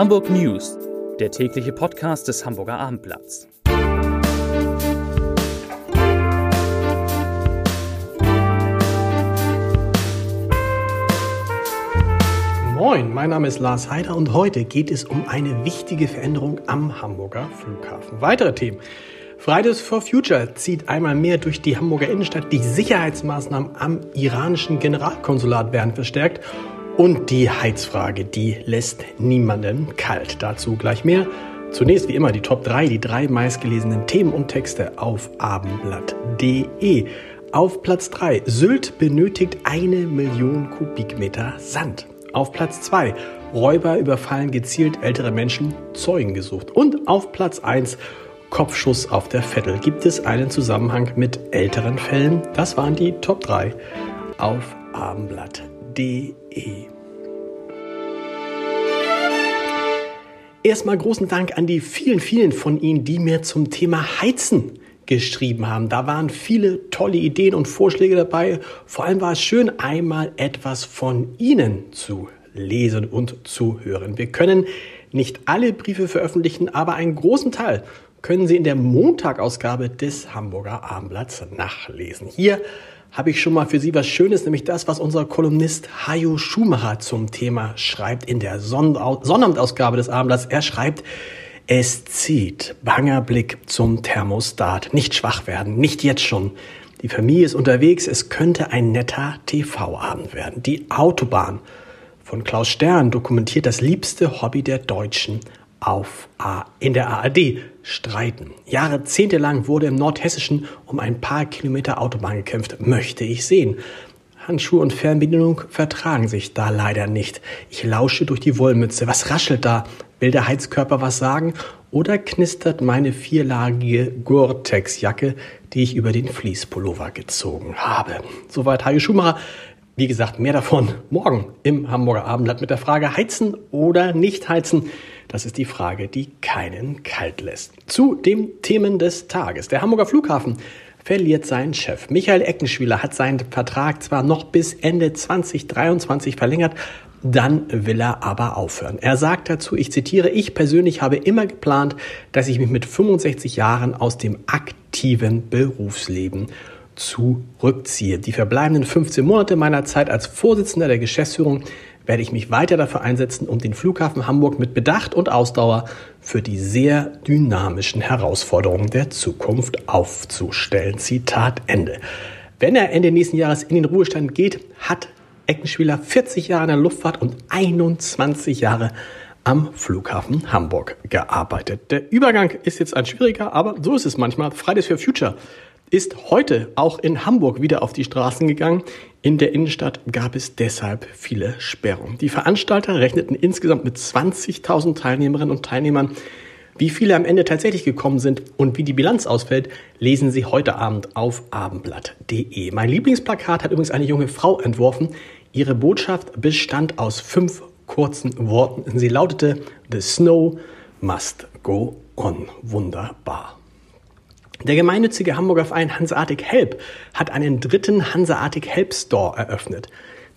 Hamburg News, der tägliche Podcast des Hamburger Abendblatts. Moin, mein Name ist Lars Heider und heute geht es um eine wichtige Veränderung am Hamburger Flughafen. Weitere Themen. Fridays for Future zieht einmal mehr durch die Hamburger Innenstadt. Die Sicherheitsmaßnahmen am iranischen Generalkonsulat werden verstärkt und die Heizfrage, die lässt niemanden kalt. Dazu gleich mehr. Zunächst wie immer die Top 3, die drei meistgelesenen Themen und Texte auf abendblatt.de. Auf Platz 3, Sylt benötigt eine Million Kubikmeter Sand. Auf Platz 2, Räuber überfallen gezielt ältere Menschen, Zeugen gesucht. Und auf Platz 1, Kopfschuss auf der Vettel. Gibt es einen Zusammenhang mit älteren Fällen? Das waren die Top 3 auf abendblatt.de. Erstmal großen Dank an die vielen, vielen von Ihnen, die mir zum Thema Heizen geschrieben haben. Da waren viele tolle Ideen und Vorschläge dabei. Vor allem war es schön, einmal etwas von Ihnen zu lesen und zu hören. Wir können nicht alle Briefe veröffentlichen, aber einen großen Teil können Sie in der Montagausgabe des Hamburger Abendblatts nachlesen. Hier habe ich schon mal für Sie was Schönes, nämlich das, was unser Kolumnist Hajo Schumacher zum Thema schreibt in der Sonnabendausgabe des Abendblatts. Er schreibt, es zieht, banger Blick zum Thermostat. Nicht schwach werden, nicht jetzt schon. Die Familie ist unterwegs, es könnte ein netter TV-Abend werden. Die Autobahn von Klaus Stern dokumentiert das liebste Hobby der Deutschen auf A in der ARD streiten. Jahrzehntelang wurde im Nordhessischen um ein paar Kilometer Autobahn gekämpft. Möchte ich sehen. Handschuhe und Fernbedienung vertragen sich da leider nicht. Ich lausche durch die Wollmütze. Was raschelt da? Will der Heizkörper was sagen? Oder knistert meine vierlagige Gore-Tex-Jacke, die ich über den Fließpullover gezogen habe? Soweit Heike Schumacher. Wie gesagt, mehr davon morgen im Hamburger Abendblatt mit der Frage heizen oder nicht heizen. Das ist die Frage, die keinen kalt lässt. Zu den Themen des Tages. Der Hamburger Flughafen verliert seinen Chef. Michael Eckenschwieler hat seinen Vertrag zwar noch bis Ende 2023 verlängert, dann will er aber aufhören. Er sagt dazu, ich zitiere, ich persönlich habe immer geplant, dass ich mich mit 65 Jahren aus dem aktiven Berufsleben zurückziehe. Die verbleibenden 15 Monate meiner Zeit als Vorsitzender der Geschäftsführung werde ich mich weiter dafür einsetzen, um den Flughafen Hamburg mit Bedacht und Ausdauer für die sehr dynamischen Herausforderungen der Zukunft aufzustellen. Zitat Ende. Wenn er Ende nächsten Jahres in den Ruhestand geht, hat Eckenschwieler 40 Jahre in der Luftfahrt und 21 Jahre am Flughafen Hamburg gearbeitet. Der Übergang ist jetzt ein schwieriger, aber so ist es manchmal. Fridays for Future ist heute auch in Hamburg wieder auf die Straßen gegangen. In der Innenstadt gab es deshalb viele Sperrungen. Die Veranstalter rechneten insgesamt mit 20.000 Teilnehmerinnen und Teilnehmern. Wie viele am Ende tatsächlich gekommen sind und wie die Bilanz ausfällt, lesen Sie heute Abend auf abendblatt.de. Mein Lieblingsplakat hat übrigens eine junge Frau entworfen. Ihre Botschaft bestand aus fünf kurzen Worten. Sie lautete, The Snow must go on. Wunderbar. Der gemeinnützige Hamburger Verein Hanseatic Help hat einen dritten Hanseatic Help Store eröffnet.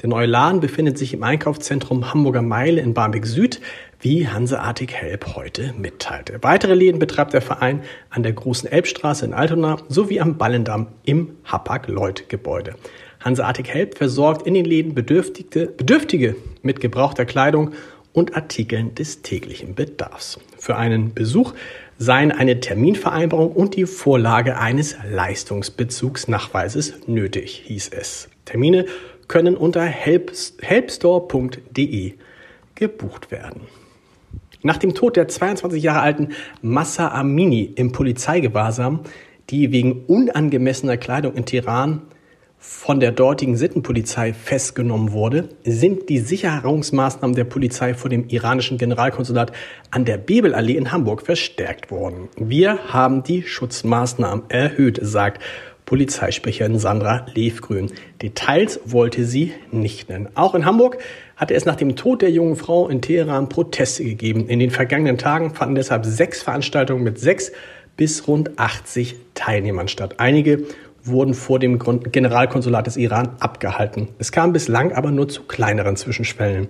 Der neue Laden befindet sich im Einkaufszentrum Hamburger Meile in Barmbek Süd, wie Hanseatic Help heute mitteilte. Weitere Läden betreibt der Verein an der Großen Elbstraße in Altona sowie am Ballendamm im Hapag-Lloyd-Gebäude. Hanseatic Help versorgt in den Läden Bedürftige, Bedürftige mit gebrauchter Kleidung und Artikeln des täglichen Bedarfs. Für einen Besuch seien eine Terminvereinbarung und die Vorlage eines Leistungsbezugsnachweises nötig, hieß es. Termine können unter helpstore.de gebucht werden. Nach dem Tod der 22 Jahre alten Massa Amini im Polizeigewahrsam, die wegen unangemessener Kleidung in Teheran von der dortigen Sittenpolizei festgenommen wurde, sind die Sicherungsmaßnahmen der Polizei vor dem iranischen Generalkonsulat an der Bebelallee in Hamburg verstärkt worden. Wir haben die Schutzmaßnahmen erhöht, sagt Polizeisprecherin Sandra Levgrün. Details wollte sie nicht nennen. Auch in Hamburg hatte es nach dem Tod der jungen Frau in Teheran Proteste gegeben. In den vergangenen Tagen fanden deshalb sechs Veranstaltungen mit sechs bis rund 80 Teilnehmern statt. Einige wurden vor dem Generalkonsulat des Iran abgehalten. Es kam bislang aber nur zu kleineren Zwischenschwellen.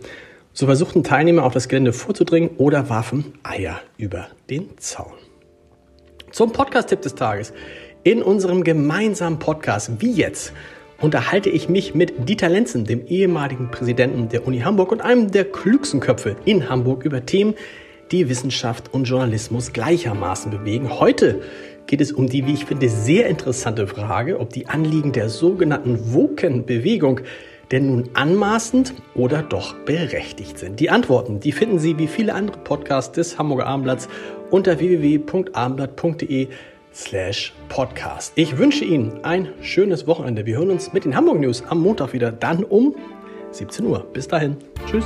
So versuchten Teilnehmer auf das Gelände vorzudringen oder warfen Eier über den Zaun. Zum Podcast-Tipp des Tages. In unserem gemeinsamen Podcast Wie jetzt unterhalte ich mich mit Dieter Lenzen, dem ehemaligen Präsidenten der Uni Hamburg und einem der klügsten Köpfe in Hamburg über Themen, die Wissenschaft und Journalismus gleichermaßen bewegen. Heute geht es um die, wie ich finde, sehr interessante Frage, ob die Anliegen der sogenannten Woken-Bewegung denn nun anmaßend oder doch berechtigt sind? Die Antworten, die finden Sie wie viele andere Podcasts des Hamburger Abendblatts unter www.abendblatt.de slash podcast. Ich wünsche Ihnen ein schönes Wochenende. Wir hören uns mit den Hamburg News am Montag wieder, dann um 17 Uhr. Bis dahin. Tschüss.